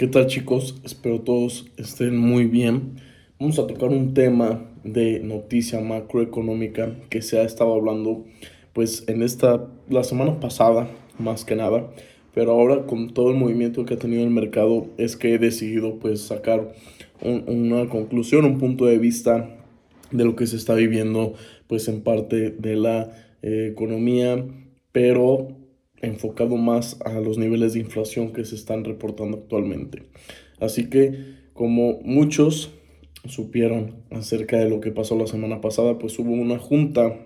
¿Qué tal chicos? Espero todos estén muy bien. Vamos a tocar un tema de noticia macroeconómica que se ha estado hablando pues en esta, la semana pasada más que nada, pero ahora con todo el movimiento que ha tenido el mercado es que he decidido pues sacar una conclusión, un punto de vista de lo que se está viviendo pues en parte de la eh, economía, pero enfocado más a los niveles de inflación que se están reportando actualmente. Así que como muchos supieron acerca de lo que pasó la semana pasada, pues hubo una junta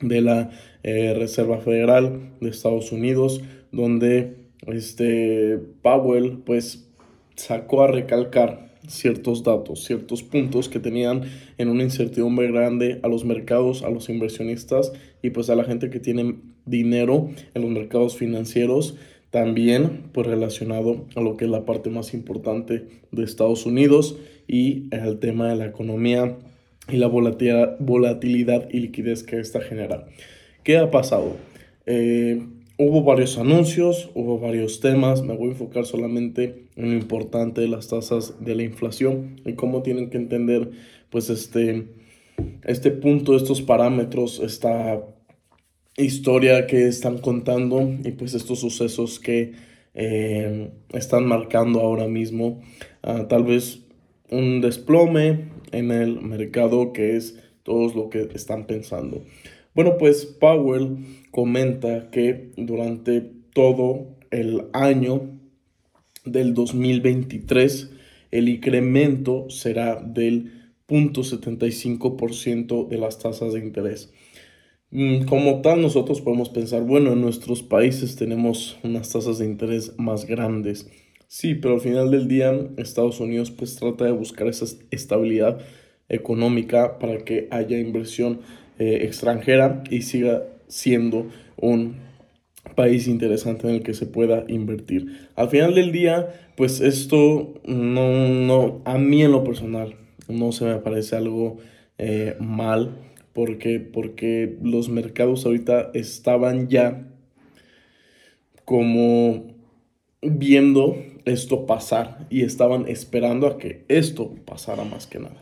de la eh, Reserva Federal de Estados Unidos donde este Powell pues sacó a recalcar ciertos datos, ciertos puntos que tenían en una incertidumbre grande a los mercados, a los inversionistas y pues a la gente que tiene dinero en los mercados financieros, también pues relacionado a lo que es la parte más importante de Estados Unidos y el tema de la economía y la volatilidad y liquidez que esta genera. ¿Qué ha pasado? Eh, Hubo varios anuncios, hubo varios temas, me voy a enfocar solamente en lo importante de las tasas de la inflación y cómo tienen que entender pues este, este punto, estos parámetros, esta historia que están contando y pues estos sucesos que eh, están marcando ahora mismo ah, tal vez un desplome en el mercado que es todo lo que están pensando. Bueno, pues Powell comenta que durante todo el año del 2023 el incremento será del 0.75% de las tasas de interés. Mm, como tal, nosotros podemos pensar, bueno, en nuestros países tenemos unas tasas de interés más grandes. Sí, pero al final del día Estados Unidos pues trata de buscar esa estabilidad económica para que haya inversión eh, extranjera y siga siendo un país interesante en el que se pueda invertir. Al final del día, pues esto no, no a mí en lo personal, no se me parece algo eh, mal, porque, porque los mercados ahorita estaban ya como viendo esto pasar y estaban esperando a que esto pasara más que nada.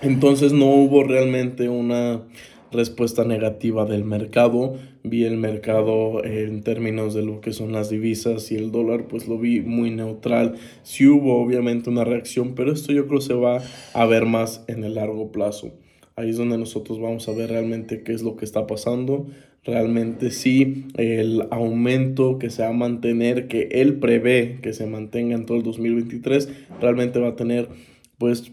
Entonces no hubo realmente una respuesta negativa del mercado. Vi el mercado en términos de lo que son las divisas y el dólar, pues lo vi muy neutral. Sí hubo obviamente una reacción, pero esto yo creo se va a ver más en el largo plazo. Ahí es donde nosotros vamos a ver realmente qué es lo que está pasando. Realmente sí, el aumento que se va a mantener, que él prevé que se mantenga en todo el 2023, realmente va a tener pues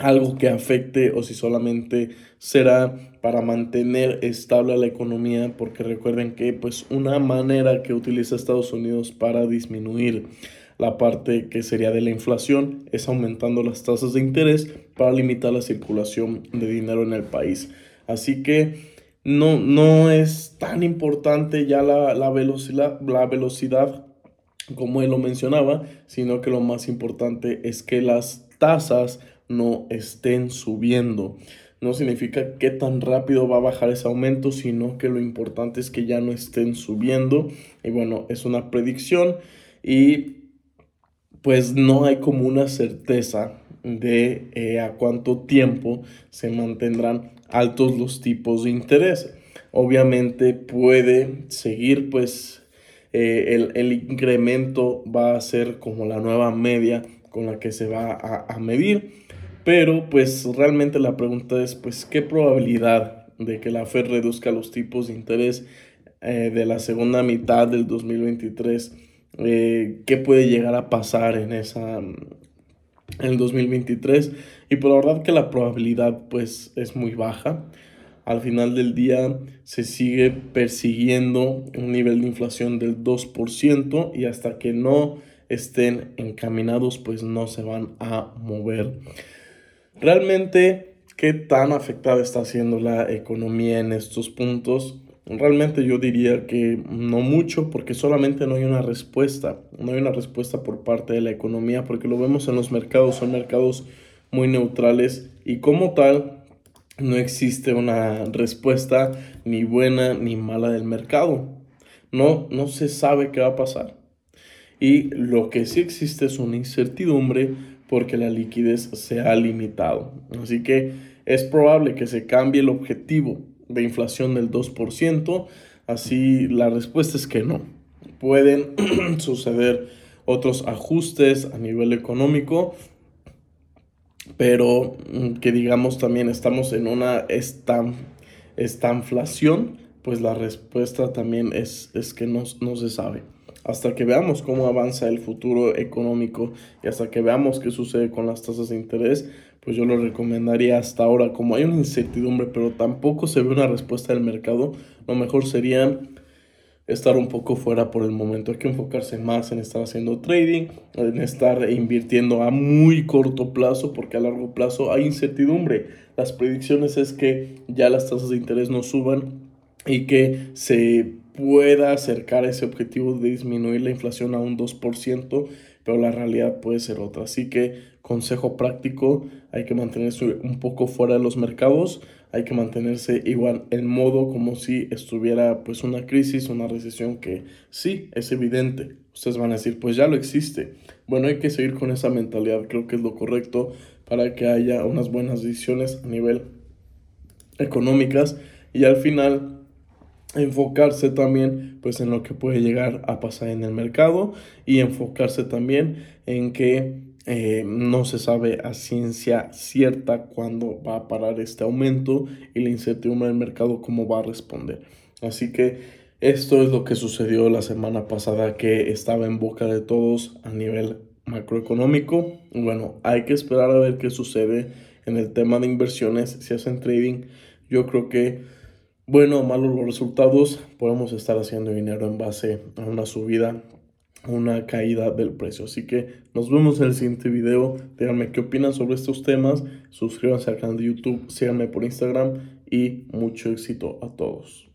algo que afecte o si solamente será para mantener estable la economía, porque recuerden que pues una manera que utiliza Estados Unidos para disminuir la parte que sería de la inflación es aumentando las tasas de interés para limitar la circulación de dinero en el país. Así que no, no es tan importante ya la, la, velocidad, la velocidad como él lo mencionaba, sino que lo más importante es que las tasas no estén subiendo. No significa que tan rápido va a bajar ese aumento, sino que lo importante es que ya no estén subiendo. Y bueno, es una predicción y pues no hay como una certeza de eh, a cuánto tiempo se mantendrán altos los tipos de interés. Obviamente puede seguir pues eh, el, el, incremento va a ser como la nueva media con la que se va a medir pero pues realmente la pregunta es pues qué probabilidad de que la Fed reduzca los tipos de interés eh, de la segunda mitad del 2023, eh, qué puede llegar a pasar en esa en el 2023 y por la verdad que la probabilidad pues es muy baja. Al final del día se sigue persiguiendo un nivel de inflación del 2% y hasta que no estén encaminados pues no se van a mover. Realmente, ¿qué tan afectada está siendo la economía en estos puntos? Realmente yo diría que no mucho porque solamente no hay una respuesta, no hay una respuesta por parte de la economía porque lo vemos en los mercados, son mercados muy neutrales y como tal no existe una respuesta ni buena ni mala del mercado. No, no se sabe qué va a pasar. y lo que sí existe es una incertidumbre porque la liquidez se ha limitado. Así que es probable que se cambie el objetivo de inflación del 2%, así la respuesta es que no. Pueden suceder otros ajustes a nivel económico, pero mm, que digamos también estamos en una estanflación, pues la respuesta también es, es que no, no se sabe. Hasta que veamos cómo avanza el futuro económico y hasta que veamos qué sucede con las tasas de interés, pues yo lo recomendaría hasta ahora. Como hay una incertidumbre, pero tampoco se ve una respuesta del mercado, lo mejor sería estar un poco fuera por el momento. Hay que enfocarse más en estar haciendo trading, en estar invirtiendo a muy corto plazo, porque a largo plazo hay incertidumbre. Las predicciones es que ya las tasas de interés no suban y que se pueda acercar ese objetivo de disminuir la inflación a un 2%, pero la realidad puede ser otra. Así que consejo práctico, hay que mantenerse un poco fuera de los mercados, hay que mantenerse igual en modo como si estuviera pues una crisis, una recesión que sí, es evidente. Ustedes van a decir, pues ya lo existe. Bueno, hay que seguir con esa mentalidad, creo que es lo correcto para que haya unas buenas decisiones a nivel económicas y al final enfocarse también pues en lo que puede llegar a pasar en el mercado y enfocarse también en que eh, no se sabe a ciencia cierta cuándo va a parar este aumento y la incertidumbre del mercado cómo va a responder. Así que esto es lo que sucedió la semana pasada que estaba en boca de todos a nivel macroeconómico. Bueno, hay que esperar a ver qué sucede en el tema de inversiones. Si hacen trading, yo creo que bueno malos los resultados, podemos estar haciendo dinero en base a una subida, una caída del precio. Así que nos vemos en el siguiente video. Díganme qué opinan sobre estos temas. Suscríbanse al canal de YouTube, síganme por Instagram y mucho éxito a todos.